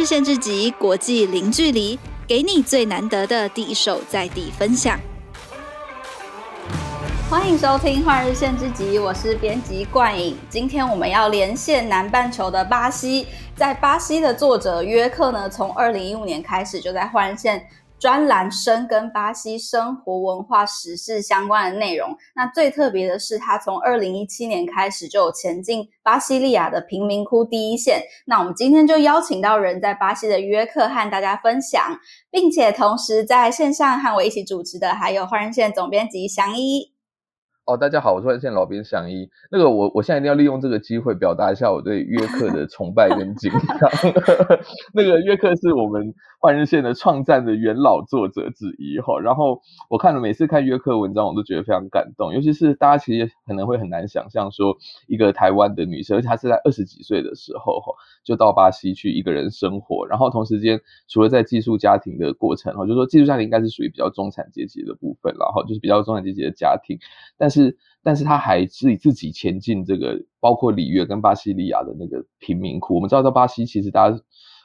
日线之集，国际零距离，给你最难得的第一手在地分享。欢迎收听《换日线之集》，我是编辑冠颖。今天我们要连线南半球的巴西，在巴西的作者约克呢，从二零一五年开始就在换日线。专栏生跟巴西生活文化时事相关的内容。那最特别的是，他从二零一七年开始就有前进巴西利亚的贫民窟第一线。那我们今天就邀请到人在巴西的约克和大家分享，并且同时在线上和我一起主持的还有换人线总编辑祥一。哦，大家好，我是万日线老编祥一。那个我，我现在一定要利用这个机会表达一下我对约克的崇拜跟敬仰。那个约克是我们万日线的创战的元老作者之一哈。然后我看了每次看约克文章，我都觉得非常感动。尤其是大家其实可能会很难想象说，一个台湾的女生，而且她是在二十几岁的时候哈，就到巴西去一个人生活。然后同时间，除了在寄宿家庭的过程哈，就说寄宿家庭应该是属于比较中产阶级的部分，然后就是比较中产阶级的家庭，但是。是，但是他还自己自己前进这个，包括里约跟巴西利亚的那个贫民窟。我们知道，在巴西其实大家，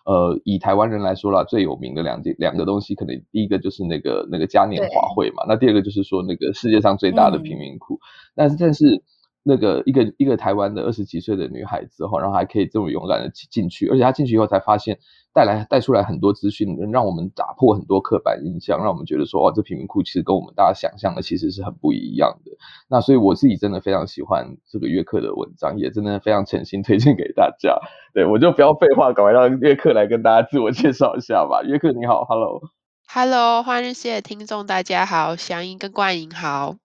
呃，以台湾人来说啦，最有名的两件两个东西，可能第一个就是那个那个嘉年华会嘛，那第二个就是说那个世界上最大的贫民窟。嗯、但是，但是。那个一个一个台湾的二十几岁的女孩子哈，然后还可以这么勇敢的进去，而且她进去以后才发现带来带出来很多资讯，能让我们打破很多刻板印象，让我们觉得说哇，这贫民窟其实跟我们大家想象的其实是很不一样的。那所以我自己真的非常喜欢这个约克的文章，也真的非常诚心推荐给大家。对，我就不要废话，赶快让约克来跟大家自我介绍一下吧。约克你好，Hello，Hello，换日线的听众大家好，祥一跟冠颖好。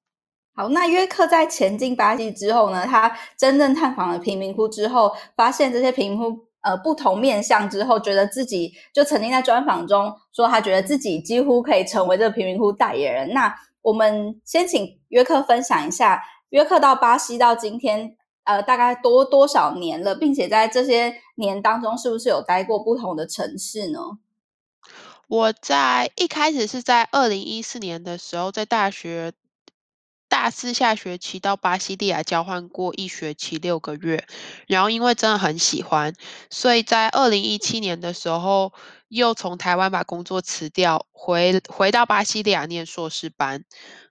好，那约克在前进巴西之后呢，他真正探访了贫民窟之后，发现这些贫民窟呃不同面向之后，觉得自己就曾经在专访中说，他觉得自己几乎可以成为这个贫民窟代言人。那我们先请约克分享一下，约克到巴西到今天呃大概多多少年了，并且在这些年当中，是不是有待过不同的城市呢？我在一开始是在二零一四年的时候，在大学。大四下学期到巴西利亚交换过一学期六个月，然后因为真的很喜欢，所以在二零一七年的时候又从台湾把工作辞掉，回回到巴西利亚念硕士班。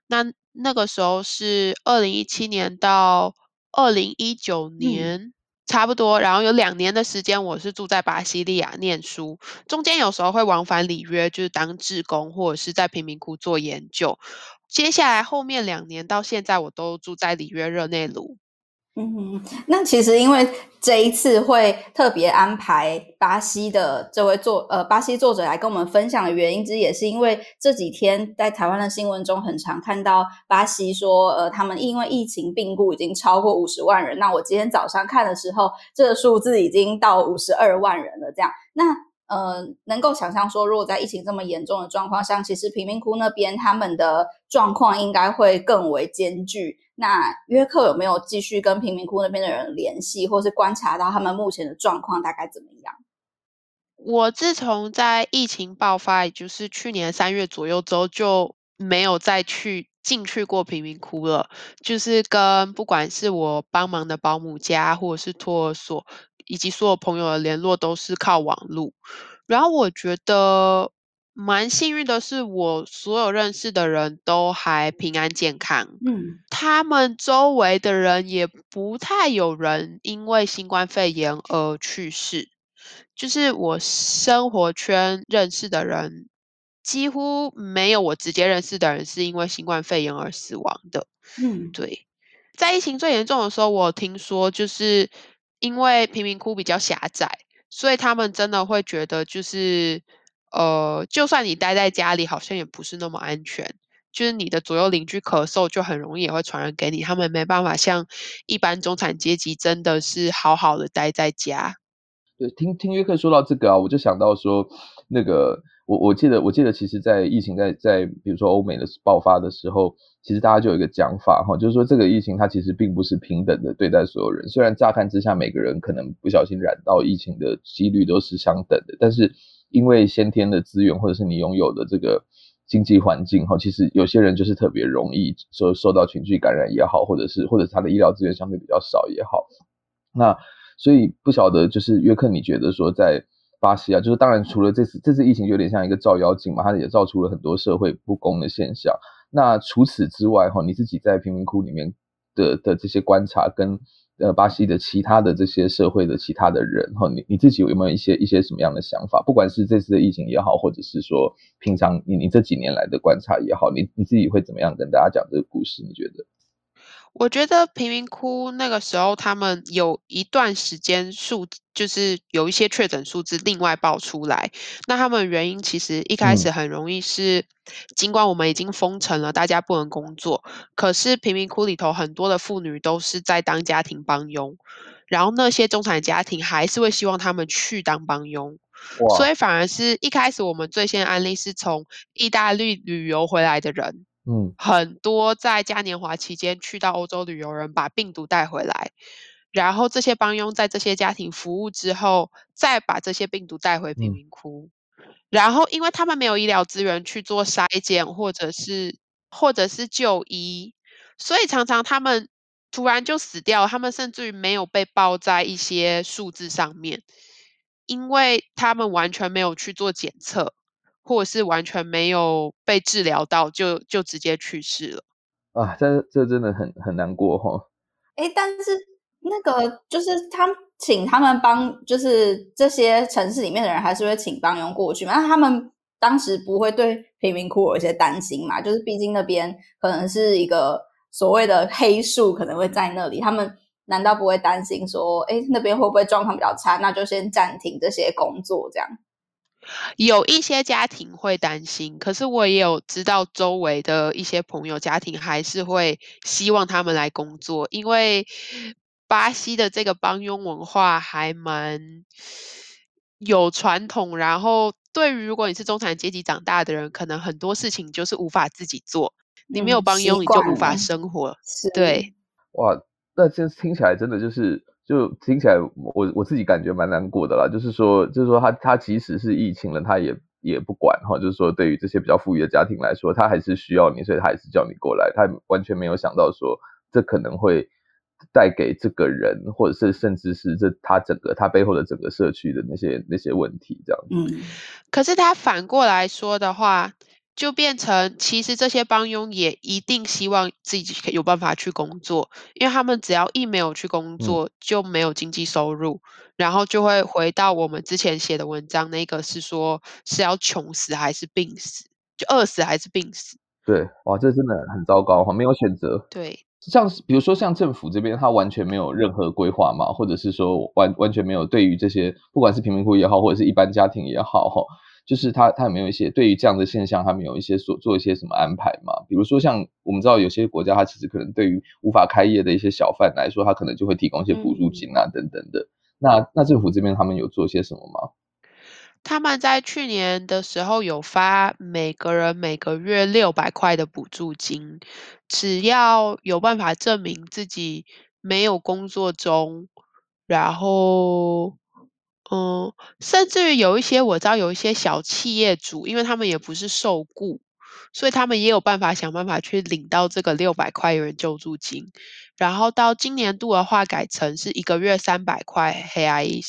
那那个时候是二零一七年到二零一九年，嗯，差不多，然后有两年的时间我是住在巴西利亚念书，中间有时候会往返里约，就是当志工或者是在贫民窟做研究。接下来后面两年到现在，我都住在里约热内卢。嗯，那其实因为这一次会特别安排巴西的这位作呃巴西作者来跟我们分享的原因之一，也是因为这几天在台湾的新闻中很常看到巴西说，呃，他们因为疫情病故已经超过五十万人。那我今天早上看的时候，这个数字已经到五十二万人了。这样，那。呃，能够想象说，如果在疫情这么严重的状况下，其实贫民窟那边他们的状况应该会更为艰巨。那约克有没有继续跟贫民窟那边的人联系，或是观察到他们目前的状况大概怎么样？我自从在疫情爆发，也就是去年三月左右之后，就没有再去进去过贫民窟了。就是跟不管是我帮忙的保姆家，或者是托儿所。以及所有朋友的联络都是靠网络，然后我觉得蛮幸运的是，我所有认识的人都还平安健康。嗯，他们周围的人也不太有人因为新冠肺炎而去世，就是我生活圈认识的人，几乎没有我直接认识的人是因为新冠肺炎而死亡的。嗯，对，在疫情最严重的时候，我听说就是。因为贫民窟比较狭窄，所以他们真的会觉得，就是呃，就算你待在家里，好像也不是那么安全。就是你的左右邻居咳嗽，就很容易也会传染给你。他们没办法像一般中产阶级，真的是好好的待在家。对，听听约克说到这个啊，我就想到说，那个我我记得我记得，其实，在疫情在在比如说欧美的爆发的时候。其实大家就有一个讲法哈，就是说这个疫情它其实并不是平等的对待所有人。虽然乍看之下每个人可能不小心染到疫情的几率都是相等的，但是因为先天的资源或者是你拥有的这个经济环境哈，其实有些人就是特别容易受受到群聚感染也好，或者是或者是他的医疗资源相对比较少也好。那所以不晓得就是约克，你觉得说在巴西啊，就是当然除了这次这次疫情有点像一个照妖镜嘛，它也照出了很多社会不公的现象。那除此之外哈，你自己在贫民窟里面的的这些观察跟。呃，巴西的其他的这些社会的其他的人哈，你你自己有没有一些一些什么样的想法？不管是这次的疫情也好，或者是说平常你你这几年来的观察也好，你你自己会怎么样跟大家讲这个故事？你觉得？我觉得贫民窟那个时候，他们有一段时间数，就是有一些确诊数字另外爆出来。那他们原因其实一开始很容易是，尽管我们已经封城了，大家不能工作，可是贫民窟里头很多的妇女都是在当家庭帮佣，然后那些中产家庭还是会希望他们去当帮佣，所以反而是一开始我们最先案例是从意大利旅游回来的人。嗯，很多在嘉年华期间去到欧洲旅游人把病毒带回来，然后这些帮佣在这些家庭服务之后，再把这些病毒带回贫民窟，嗯、然后因为他们没有医疗资源去做筛检或者是或者是就医，所以常常他们突然就死掉，他们甚至于没有被报在一些数字上面，因为他们完全没有去做检测。或者是完全没有被治疗到就，就就直接去世了啊！这这真的很很难过哈。哎，但是那个就是他们请他们帮，就是这些城市里面的人还是会请帮佣过去嘛？那他们当时不会对贫民窟有一些担心嘛？就是毕竟那边可能是一个所谓的黑数，可能会在那里，他们难道不会担心说，哎，那边会不会状况比较差？那就先暂停这些工作这样。有一些家庭会担心，可是我也有知道周围的一些朋友家庭还是会希望他们来工作，因为巴西的这个帮佣文化还蛮有传统。然后，对于如果你是中产阶级长大的人，可能很多事情就是无法自己做，你没有帮佣，你就无法生活。对，哇，那这听起来真的就是。就听起来我，我我自己感觉蛮难过的啦。就是说，就是说他，他他即使是疫情了，他也也不管哈。就是说，对于这些比较富裕的家庭来说，他还是需要你，所以他还是叫你过来。他完全没有想到说，这可能会带给这个人，或者是甚至是这他整个他背后的整个社区的那些那些问题，这样子。嗯，可是他反过来说的话。就变成，其实这些帮佣也一定希望自己有办法去工作，因为他们只要一没有去工作，嗯、就没有经济收入，然后就会回到我们之前写的文章，那个是说是要穷死还是病死，就饿死还是病死。对，哇，这真的很糟糕哈，没有选择。对，像比如说像政府这边，他完全没有任何规划嘛，或者是说完完全没有对于这些不管是贫民窟也好，或者是一般家庭也好哈。就是他，他有没有一些对于这样的现象，他们有一些所做一些什么安排吗？比如说，像我们知道有些国家，它其实可能对于无法开业的一些小贩来说，他可能就会提供一些补助金啊，等等的。那那政府这边他们有做些什么吗？他们在去年的时候有发每个人每个月六百块的补助金，只要有办法证明自己没有工作中，然后。嗯，甚至于有一些我知道有一些小企业主，因为他们也不是受雇，所以他们也有办法想办法去领到这个六百块元救助金。然后到今年度的话，改成是一个月三百块黑 i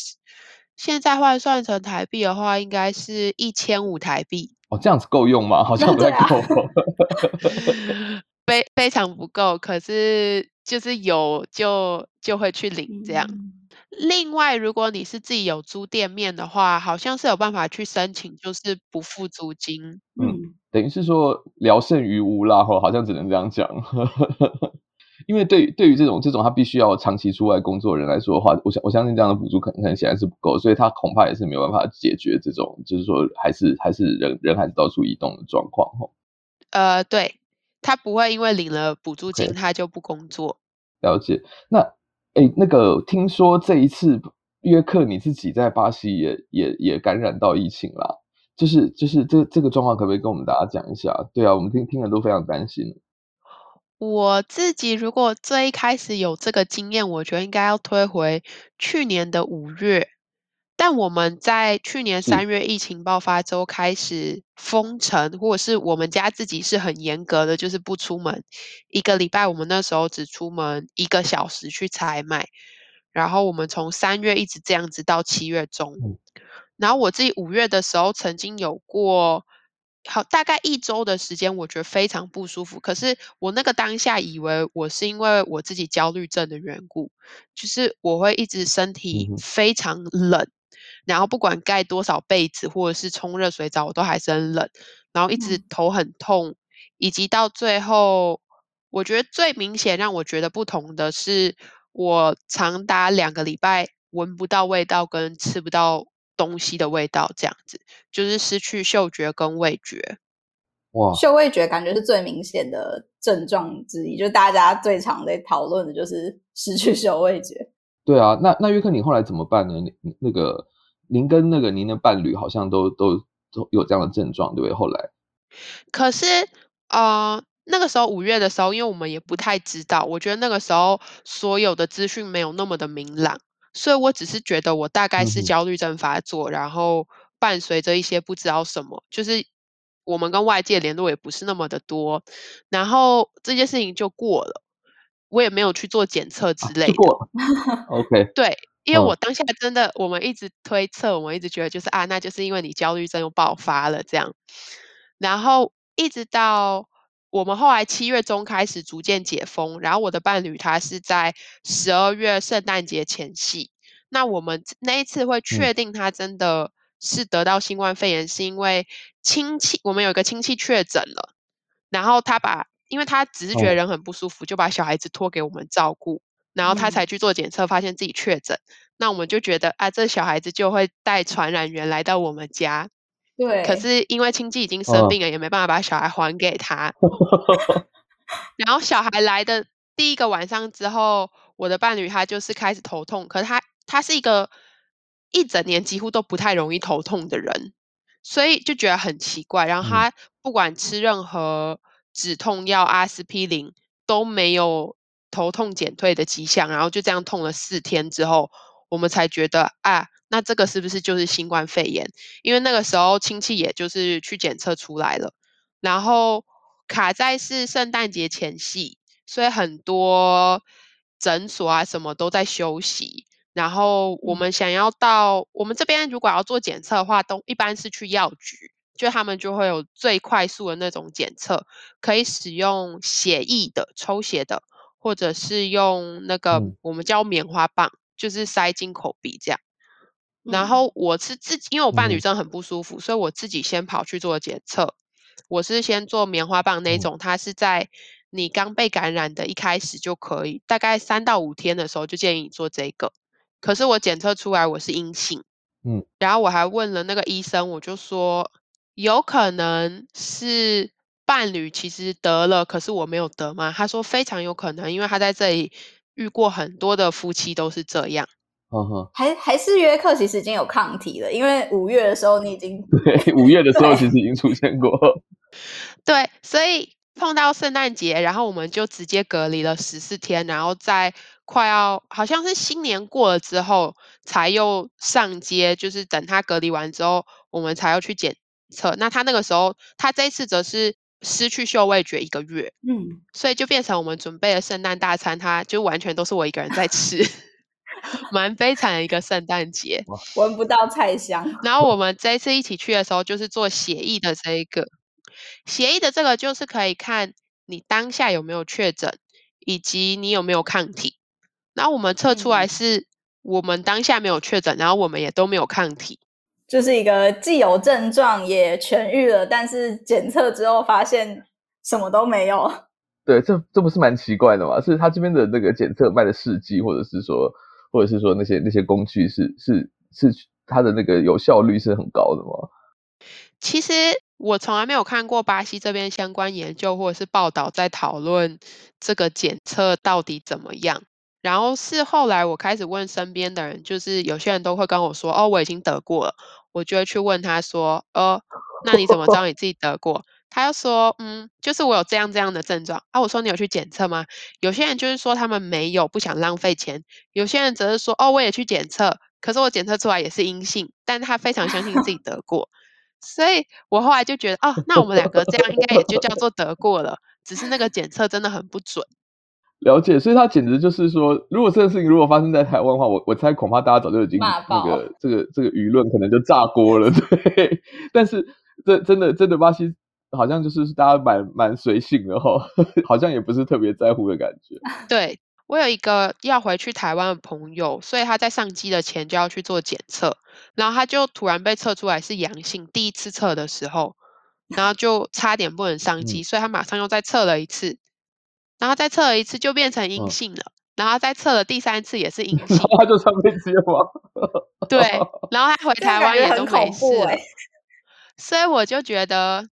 现在换算成台币的话，应该是一千五台币。哦，这样子够用吗？好像不太够，非非常不够。可是就是有就就会去领这样。嗯另外，如果你是自己有租店面的话，好像是有办法去申请，就是不付租金。嗯，等于是说聊胜于无啦，吼，好像只能这样讲。因为对对于这种这种他必须要长期出外工作的人来说的话，我相我相信这样的补助可能可能显然是不够，所以他恐怕也是没有办法解决这种，就是说还是还是人人还是到处移动的状况，吼。呃，对，他不会因为领了补助金他就不工作。了解，那。哎，那个听说这一次约克你自己在巴西也也也感染到疫情啦，就是就是这这个状况可不可以跟我们大家讲一下？对啊，我们听听了都非常担心。我自己如果最一开始有这个经验，我觉得应该要推回去年的五月。但我们在去年三月疫情爆发之后开始封城，或者是我们家自己是很严格的，就是不出门。一个礼拜，我们那时候只出门一个小时去采买。然后我们从三月一直这样子到七月中。然后我自己五月的时候曾经有过。好，大概一周的时间，我觉得非常不舒服。可是我那个当下以为我是因为我自己焦虑症的缘故，就是我会一直身体非常冷，嗯、然后不管盖多少被子或者是冲热水澡，我都还是很冷，然后一直头很痛，嗯、以及到最后，我觉得最明显让我觉得不同的是，我长达两个礼拜闻不到味道跟吃不到。东西的味道，这样子就是失去嗅觉跟味觉。哇，嗅味觉感觉是最明显的症状之一，就是大家最常在讨论的就是失去嗅味觉。对啊，那那约克，你后来怎么办呢？那个您跟那个您的伴侣好像都都都有这样的症状，对不对？后来，可是呃，那个时候五月的时候，因为我们也不太知道，我觉得那个时候所有的资讯没有那么的明朗。所以我只是觉得我大概是焦虑症发作，嗯、然后伴随着一些不知道什么，就是我们跟外界联络也不是那么的多，然后这件事情就过了，我也没有去做检测之类的。过，OK。对，因为我当下真的，我们一直推测，我们一直觉得就是啊，那就是因为你焦虑症又爆发了这样，然后一直到。我们后来七月中开始逐渐解封，然后我的伴侣他是在十二月圣诞节前夕。那我们那一次会确定他真的是得到新冠肺炎，是因为亲戚，我们有一个亲戚确诊了，然后他把，因为他只是觉得人很不舒服，就把小孩子托给我们照顾，然后他才去做检测，发现自己确诊。那我们就觉得啊，这小孩子就会带传染源来到我们家。对，可是因为亲戚已经生病了，也没办法把小孩还给他。然后小孩来的第一个晚上之后，我的伴侣他就是开始头痛。可是他他是一个一整年几乎都不太容易头痛的人，所以就觉得很奇怪。然后他不管吃任何止痛药，阿司匹林都没有头痛减退的迹象。然后就这样痛了四天之后，我们才觉得啊。那这个是不是就是新冠肺炎？因为那个时候亲戚也就是去检测出来了，然后卡在是圣诞节前夕，所以很多诊所啊什么都在休息。然后我们想要到我们这边如果要做检测的话，都一般是去药局，就他们就会有最快速的那种检测，可以使用血液的抽血的，或者是用那个我们叫棉花棒，就是塞进口鼻这样。然后我是自己，因为我伴侣真的很不舒服，嗯、所以我自己先跑去做检测。我是先做棉花棒那种，嗯、它是在你刚被感染的一开始就可以，大概三到五天的时候就建议你做这个。可是我检测出来我是阴性，嗯，然后我还问了那个医生，我就说有可能是伴侣其实得了，可是我没有得吗？他说非常有可能，因为他在这里遇过很多的夫妻都是这样。Uh huh. 还还是约克其实已经有抗体了，因为五月的时候你已经对 五月的时候其实已经出现过，对，所以碰到圣诞节，然后我们就直接隔离了十四天，然后在快要好像是新年过了之后，才又上街，就是等他隔离完之后，我们才要去检测。那他那个时候，他这一次则是失去嗅味觉一个月，嗯，所以就变成我们准备的圣诞大餐，它就完全都是我一个人在吃。蛮悲惨的一个圣诞节，闻不到菜香。然后我们这一次一起去的时候，就是做协议的这一个，协议的这个就是可以看你当下有没有确诊，以及你有没有抗体。然后我们测出来是我们当下没有确诊，然后我们也都没有抗体，就是一个既有症状也痊愈了，但是检测之后发现什么都没有。对，这这不是蛮奇怪的吗？是他这边的那个检测卖的试剂，或者是说。或者是说那些那些工具是是是它的那个有效率是很高的吗？其实我从来没有看过巴西这边相关研究或者是报道在讨论这个检测到底怎么样。然后是后来我开始问身边的人，就是有些人都会跟我说：“哦，我已经得过了。”我就会去问他说：“呃，那你怎么知 道你自己得过？”他又说，嗯，就是我有这样这样的症状啊。我说你有去检测吗？有些人就是说他们没有，不想浪费钱；有些人则是说，哦，我也去检测，可是我检测出来也是阴性，但他非常相信自己得 过。所以我后来就觉得，哦，那我们两个这样应该也就叫做得过了，只是那个检测真的很不准。了解，所以他简直就是说，如果这个事情如果发生在台湾的话，我我猜恐怕大家早就已经那个这个这个舆论可能就炸锅了，对。但是这真的真的巴西好像就是大家蛮蛮随性的哈，好像也不是特别在乎的感觉。对，我有一个要回去台湾的朋友，所以他在上机的前就要去做检测，然后他就突然被测出来是阳性，第一次测的时候，然后就差点不能上机，嗯、所以他马上又再测了一次。然后再测了一次就变成阴性了，嗯、然后再测了第三次也是 阴性，他就上飞机了吗？对，然后他回台湾也都没事，所以我就觉得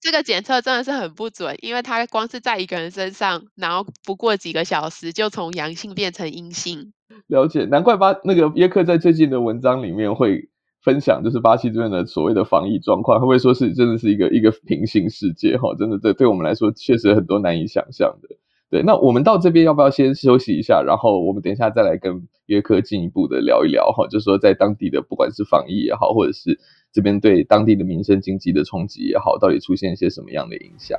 这个检测真的是很不准，因为他光是在一个人身上，然后不过几个小时就从阳性变成阴性。了解，难怪巴那个耶克在最近的文章里面会分享，就是巴西这边的所谓的防疫状况，会不会说是真的是一个一个平行世界？哈，真的对对我们来说确实很多难以想象的。对，那我们到这边要不要先休息一下？然后我们等一下再来跟约克进一步的聊一聊哈，就说在当地的不管是防疫也好，或者是这边对当地的民生经济的冲击也好，到底出现一些什么样的影响？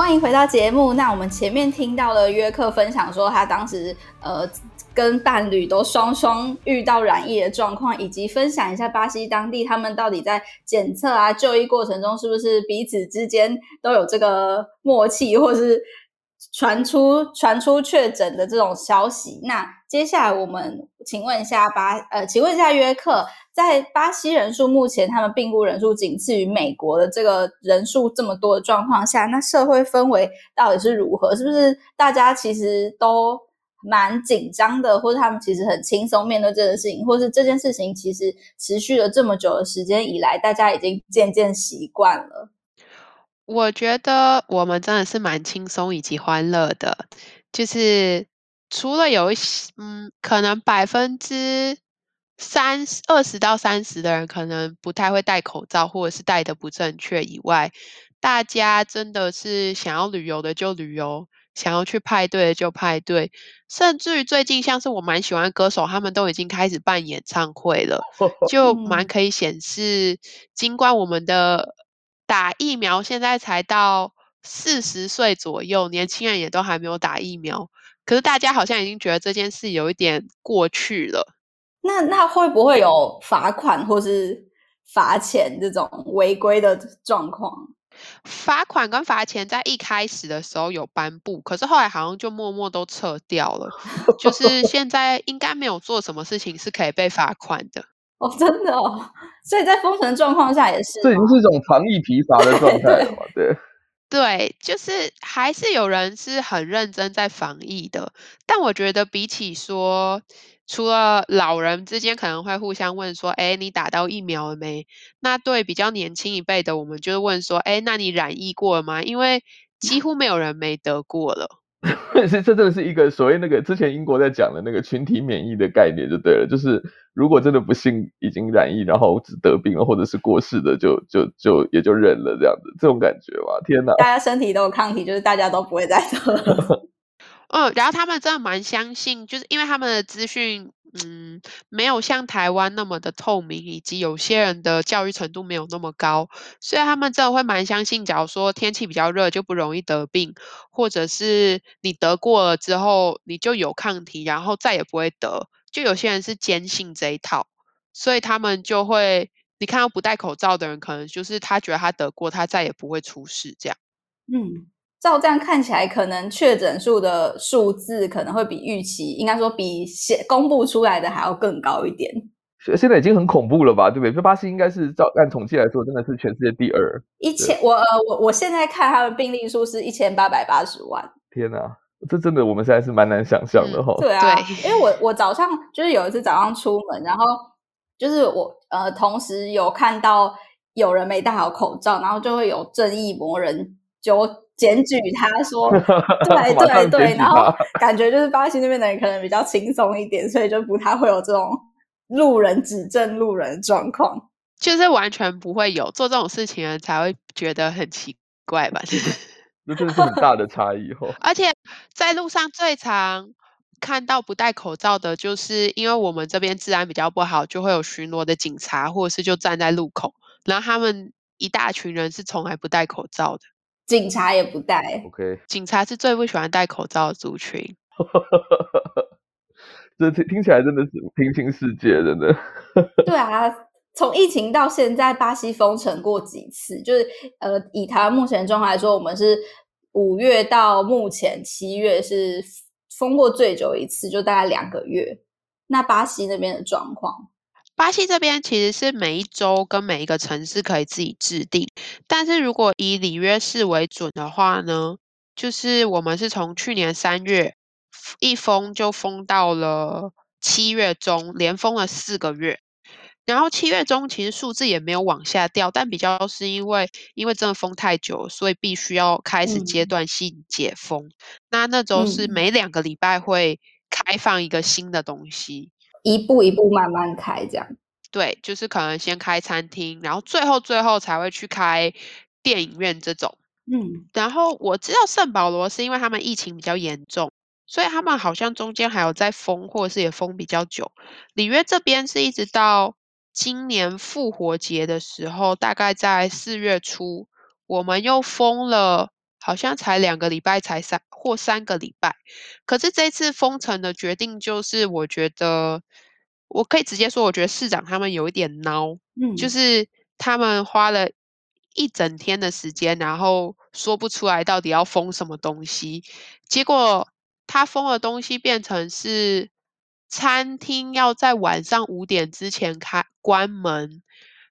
欢迎回到节目。那我们前面听到了约克分享说，他当时呃跟伴侣都双双遇到染疫的状况，以及分享一下巴西当地他们到底在检测啊就医过程中是不是彼此之间都有这个默契，或是传出传出确诊的这种消息。那接下来我们请问一下巴呃，请问一下约克。在巴西人数目前，他们病故人数仅次于美国的这个人数这么多的状况下，那社会氛围到底是如何？是不是大家其实都蛮紧张的，或者他们其实很轻松面对这件事情，或是这件事情其实持续了这么久的时间以来，大家已经渐渐习惯了？我觉得我们真的是蛮轻松以及欢乐的，就是除了有一些，嗯，可能百分之。三二十到三十的人可能不太会戴口罩，或者是戴的不正确以外，大家真的是想要旅游的就旅游，想要去派对的就派对，甚至于最近像是我蛮喜欢歌手，他们都已经开始办演唱会了，就蛮可以显示，尽管我们的打疫苗现在才到四十岁左右，年轻人也都还没有打疫苗，可是大家好像已经觉得这件事有一点过去了。那那会不会有罚款或是罚钱这种违规的状况？罚款跟罚钱在一开始的时候有颁布，可是后来好像就默默都撤掉了。就是现在应该没有做什么事情是可以被罚款的哦，真的哦。所以在封城状况下也是，这已经是一种防疫疲乏的状态了嘛？对对，就是还是有人是很认真在防疫的，但我觉得比起说。除了老人之间可能会互相问说：“哎，你打到疫苗了没？”那对比较年轻一辈的，我们就问说：“哎，那你染疫过了吗？”因为几乎没有人没得过了。这这真的是一个所谓那个之前英国在讲的那个群体免疫的概念就对了，就是如果真的不幸已经染疫，然后只得病了或者是过世的，就就就也就认了这样子，这种感觉嘛。天哪，大家身体都有抗体，就是大家都不会再得了。嗯，然后他们真的蛮相信，就是因为他们的资讯，嗯，没有像台湾那么的透明，以及有些人的教育程度没有那么高，所以他们真的会蛮相信，假如说天气比较热就不容易得病，或者是你得过了之后你就有抗体，然后再也不会得，就有些人是坚信这一套，所以他们就会，你看到不戴口罩的人，可能就是他觉得他得过，他再也不会出事这样，嗯。照这样看起来，可能确诊数的数字可能会比预期，应该说比写公布出来的还要更高一点。现在已经很恐怖了吧？对不对？这巴西应该是照按统计来说，真的是全世界第二。一千，我呃，我我现在看他的病例数是一千八百八十万。天哪，这真的我们现在是蛮难想象的哈、嗯。对啊，对，因为我我早上就是有一次早上出门，然后就是我呃，同时有看到有人没戴好口罩，然后就会有正义魔人就。检举他说，对对对，然后感觉就是巴西那边的人可能比较轻松一点，所以就不太会有这种路人指证路人的状况，就是完全不会有做这种事情的人才会觉得很奇怪吧？那真的是很大的差异哦。而且在路上最常看到不戴口罩的，就是因为我们这边治安比较不好，就会有巡逻的警察，或者是就站在路口，然后他们一大群人是从来不戴口罩的，警察也不戴。OK，警察是最不喜欢戴口罩的族群。这听听起来真的是平行世界，真的。对啊，从疫情到现在，巴西封城过几次？就是呃，以台湾目前状况来说，我们是五月到目前七月是封过最久一次，就大概两个月。那巴西那边的状况？巴西这边其实是每一州跟每一个城市可以自己制定，但是如果以里约市为准的话呢，就是我们是从去年三月。一封就封到了七月中，连封了四个月。然后七月中其实数字也没有往下掉，但比较是因为因为真的封太久，所以必须要开始阶段性解封。嗯、那那周是每两个礼拜会开放一个新的东西，一步一步慢慢开，这样。对，就是可能先开餐厅，然后最后最后才会去开电影院这种。嗯，然后我知道圣保罗是因为他们疫情比较严重。所以他们好像中间还有在封，或者是也封比较久。里约这边是一直到今年复活节的时候，大概在四月初，我们又封了，好像才两个礼拜，才三或三个礼拜。可是这次封城的决定，就是我觉得我可以直接说，我觉得市长他们有一点孬，嗯，就是他们花了一整天的时间，然后说不出来到底要封什么东西，结果。他封的东西变成是餐厅要在晚上五点之前开关门，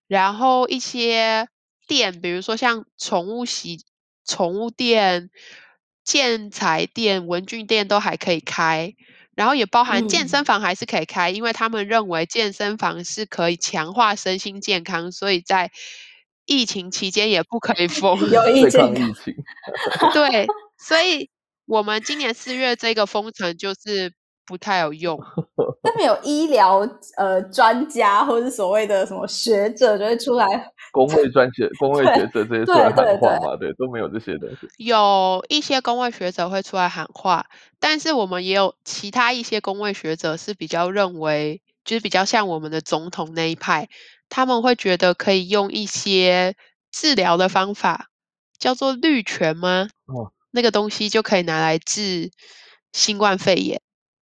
然后一些店，比如说像宠物洗、宠物店、建材店、文具店都还可以开，然后也包含健身房还是可以开，嗯、因为他们认为健身房是可以强化身心健康，所以在疫情期间也不可以 封。有疫情，对，所以。我们今年四月这个封城就是不太有用，那没有医疗呃专家或者所谓的什么学者就会出来，工会专学、工会学者这些出来喊话嘛？对，都没有这些东西。有一些工会学者会出来喊话，但是我们也有其他一些工会学者是比较认为，就是比较像我们的总统那一派，他们会觉得可以用一些治疗的方法，叫做绿权吗？哦。那个东西就可以拿来治新冠肺炎，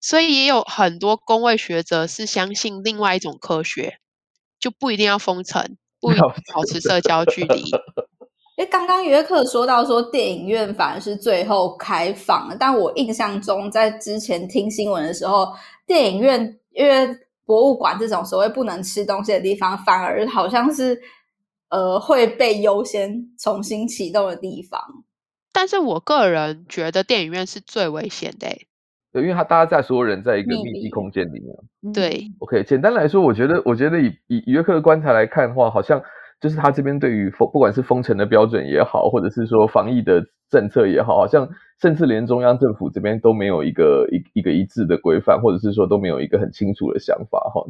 所以也有很多公位学者是相信另外一种科学，就不一定要封城，不一定要保持社交距离。因为刚刚约克说到说电影院反而是最后开放，但我印象中在之前听新闻的时候，电影院因为博物馆这种所谓不能吃东西的地方，反而好像是呃会被优先重新启动的地方。但是我个人觉得电影院是最危险的，对，因为他大家在所有人在一个密闭空间里面。对，OK，简单来说，我觉得，我觉得以以约克的观察来看的话，好像就是他这边对于封，不管是封城的标准也好，或者是说防疫的政策也好，好像甚至连中央政府这边都没有一个一一个一致的规范，或者是说都没有一个很清楚的想法哈。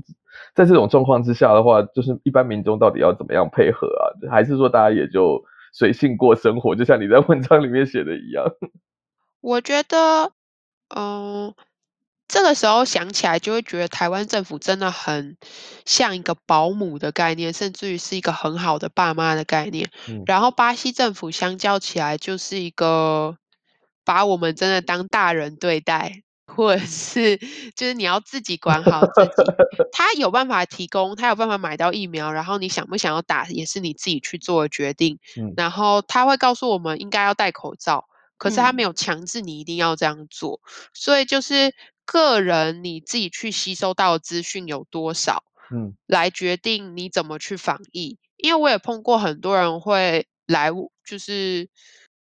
在这种状况之下的话，就是一般民众到底要怎么样配合啊？还是说大家也就？随性过生活，就像你在文章里面写的一样。我觉得，嗯，这个时候想起来，就会觉得台湾政府真的很像一个保姆的概念，甚至于是一个很好的爸妈的概念。嗯。然后巴西政府相较起来，就是一个把我们真的当大人对待。或者是就是你要自己管好自己，他有办法提供，他有办法买到疫苗，然后你想不想要打也是你自己去做的决定。嗯，然后他会告诉我们应该要戴口罩，可是他没有强制你一定要这样做，嗯，所以就是个人你自己去吸收到的资讯有多少，嗯，来决定你怎么去防疫。因为我也碰过很多人会来，就是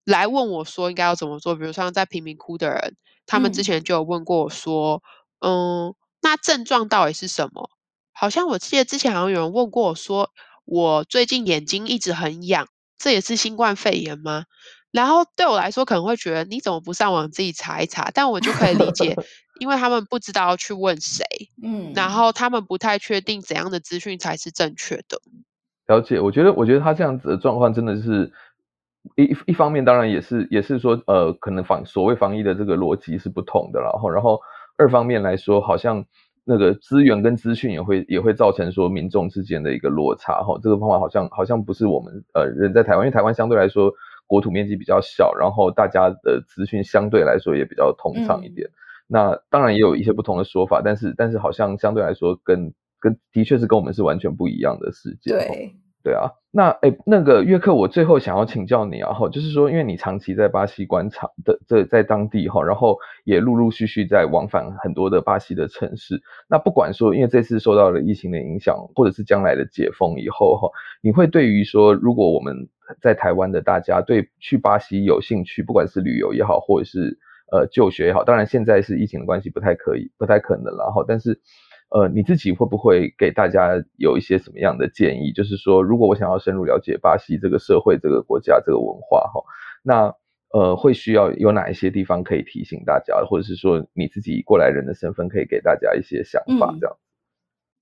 来问我说应该要怎么做，比如说像在贫民窟的人。他们之前就有问过我说，嗯，嗯，那症状到底是什么？好像我记得之前好像有人问过我说，我最近眼睛一直很痒，这也是新冠肺炎吗？然后对我来说可能会觉得你怎么不上网自己查一查？但我就可以理解，因为他们不知道要去问谁，嗯，然后他们不太确定怎样的资讯才是正确的。了解，我觉得，我觉得他这样子的状况真的是。一一方面当然也是也是说，呃，可能防所谓防疫的这个逻辑是不同的，然后然后二方面来说，好像那个资源跟资讯也会也会造成说民众之间的一个落差哈。这个方法好像好像不是我们呃人在台湾，因为台湾相对来说国土面积比较小，然后大家的资讯相对来说也比较通畅一点。嗯、那当然也有一些不同的说法，但是但是好像相对来说跟跟的确是跟我们是完全不一样的世界。对。对啊，那诶那个约克，我最后想要请教你啊，哈，就是说，因为你长期在巴西观察的，在在当地哈，然后也陆陆续续在往返很多的巴西的城市。那不管说，因为这次受到了疫情的影响，或者是将来的解封以后哈，你会对于说，如果我们在台湾的大家对去巴西有兴趣，不管是旅游也好，或者是呃就学也好，当然现在是疫情的关系，不太可以，不太可能了哈，但是。呃，你自己会不会给大家有一些什么样的建议？就是说，如果我想要深入了解巴西这个社会、这个国家、这个文化，哈，那呃，会需要有哪一些地方可以提醒大家，或者是说你自己过来人的身份可以给大家一些想法，这样。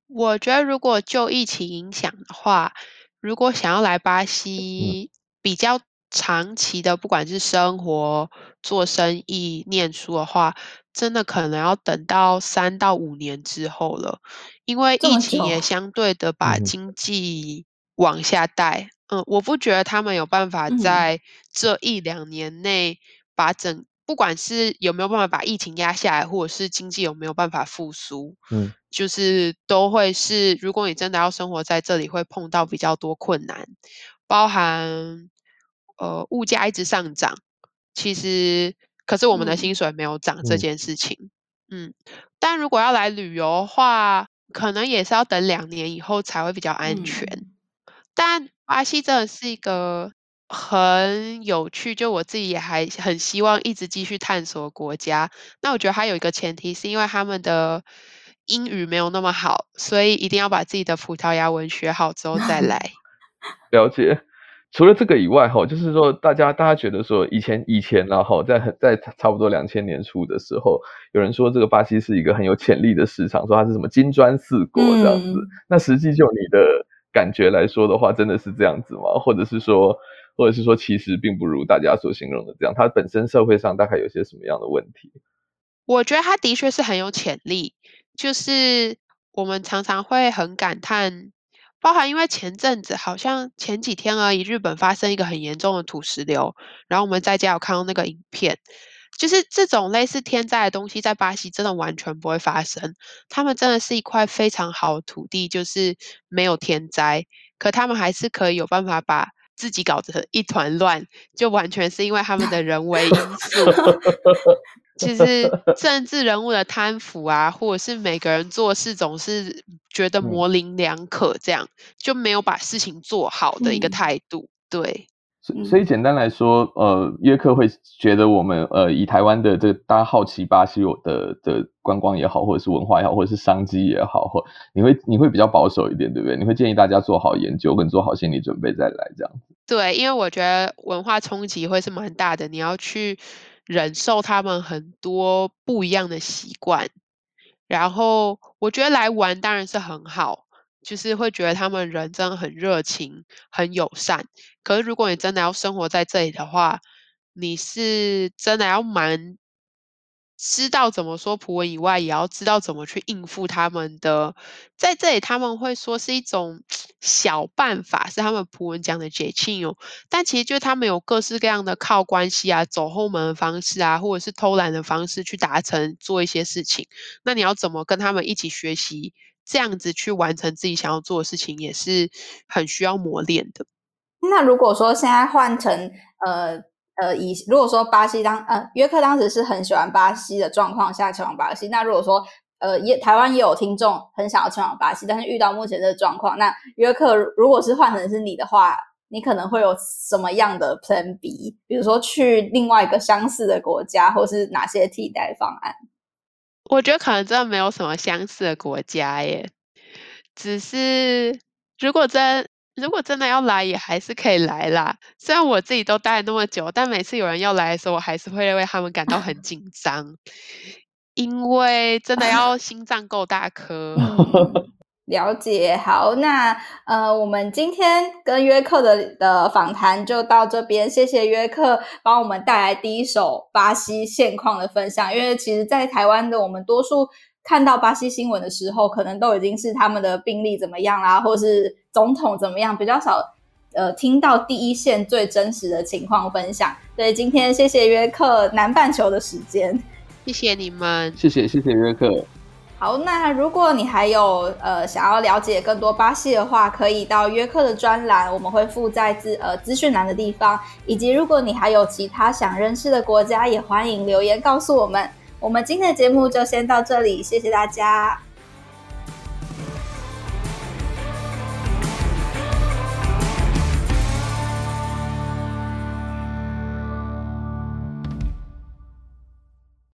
嗯。我觉得，如果就疫情影响的话，如果想要来巴西，比较。长期的，不管是生活、做生意、念书的话，真的可能要等到三到五年之后了，因为疫情也相对的把经济往下带。嗯，我不觉得他们有办法在这一两年内把整，不管是有没有办法把疫情压下来，或者是经济有没有办法复苏，嗯，就是都会是，如果你真的要生活在这里，会碰到比较多困难，包含。呃，物价一直上涨，其实可是我们的薪水没有涨这件事情，嗯，嗯，但如果要来旅游的话，可能也是要等两年以后才会比较安全。嗯、但巴西真的是一个很有趣，就我自己也还很希望一直继续探索国家。那我觉得还有一个前提，是因为他们的英语没有那么好，所以一定要把自己的葡萄牙文学好之后再 来。了解。除了这个以外，哈，就是说，大家大家觉得说，以前以前然后在在差不多两千年初的时候，有人说这个巴西是一个很有潜力的市场，说它是什么金砖四国这样子。嗯、那实际就你的感觉来说的话，真的是这样子吗？或者是说，或者是说，其实并不如大家所形容的这样？它本身社会上大概有些什么样的问题？我觉得它的确是很有潜力，就是我们常常会很感叹。包含因为前阵子好像前几天而已，日本发生一个很严重的土石流，然后我们在家有看到那个影片，就是这种类似天灾的东西，在巴西真的完全不会发生。他们真的是一块非常好的土地，就是没有天灾，可他们还是可以有办法把自己搞得一团乱，就完全是因为他们的人为因素。其实政治人物的贪腐啊，或者是每个人做事总是觉得模棱两可，这样、嗯、就没有把事情做好的一个态度。嗯、对，所以所以简单来说，呃，约克会觉得我们呃以台湾的这个大家好奇巴西有的的观光也好，或者是文化也好，或者是商机也好，或你会你会比较保守一点，对不对？你会建议大家做好研究，跟做好心理准备再来这样子。对，因为我觉得文化冲击会是蛮大的，你要去。忍受他们很多不一样的习惯，然后我觉得来玩当然是很好，就是会觉得他们人真的很热情、很友善。可是如果你真的要生活在这里的话，你是真的要蛮。知道怎么说葡文以外，也要知道怎么去应付他们的。在这里，他们会说是一种小办法，是他们葡文讲的 jeitinho。但其实就是他们有各式各样的靠关系啊、走后门的方式啊，或者是偷懒的方式去达成做一些事情。那你要怎么跟他们一起学习，这样子去完成自己想要做的事情，也是很需要磨练的。那如果说现在换成呃。呃，以如果说巴西当呃约克当时是很喜欢巴西的状况下前往巴西，那如果说呃也台湾也有听众很想要前往巴西，但是遇到目前这个状况，那约克如果是换成是你的话，你可能会有什么样的 Plan B？比如说去另外一个相似的国家，或是哪些替代方案？我觉得可能真的没有什么相似的国家耶，只是如果真。如果真的要来，也还是可以来啦。虽然我自己都待了那么久，但每次有人要来的时候，我还是会为他们感到很紧张，因为真的 要心脏够大颗。了解，好，那呃，我们今天跟约克的的访谈就到这边，谢谢约克帮我们带来第一手巴西现况的分享。因为其实，在台湾的我们多数看到巴西新闻的时候，可能都已经是他们的病例怎么样啦，或是总统怎么样，比较少呃听到第一线最真实的情况分享。所以今天谢谢约克南半球的时间，谢谢你们，谢谢谢谢约克。好，那如果你还有呃想要了解更多巴西的话，可以到约克的专栏，我们会附在资呃资讯栏的地方。以及如果你还有其他想认识的国家，也欢迎留言告诉我们。我们今天的节目就先到这里，谢谢大家。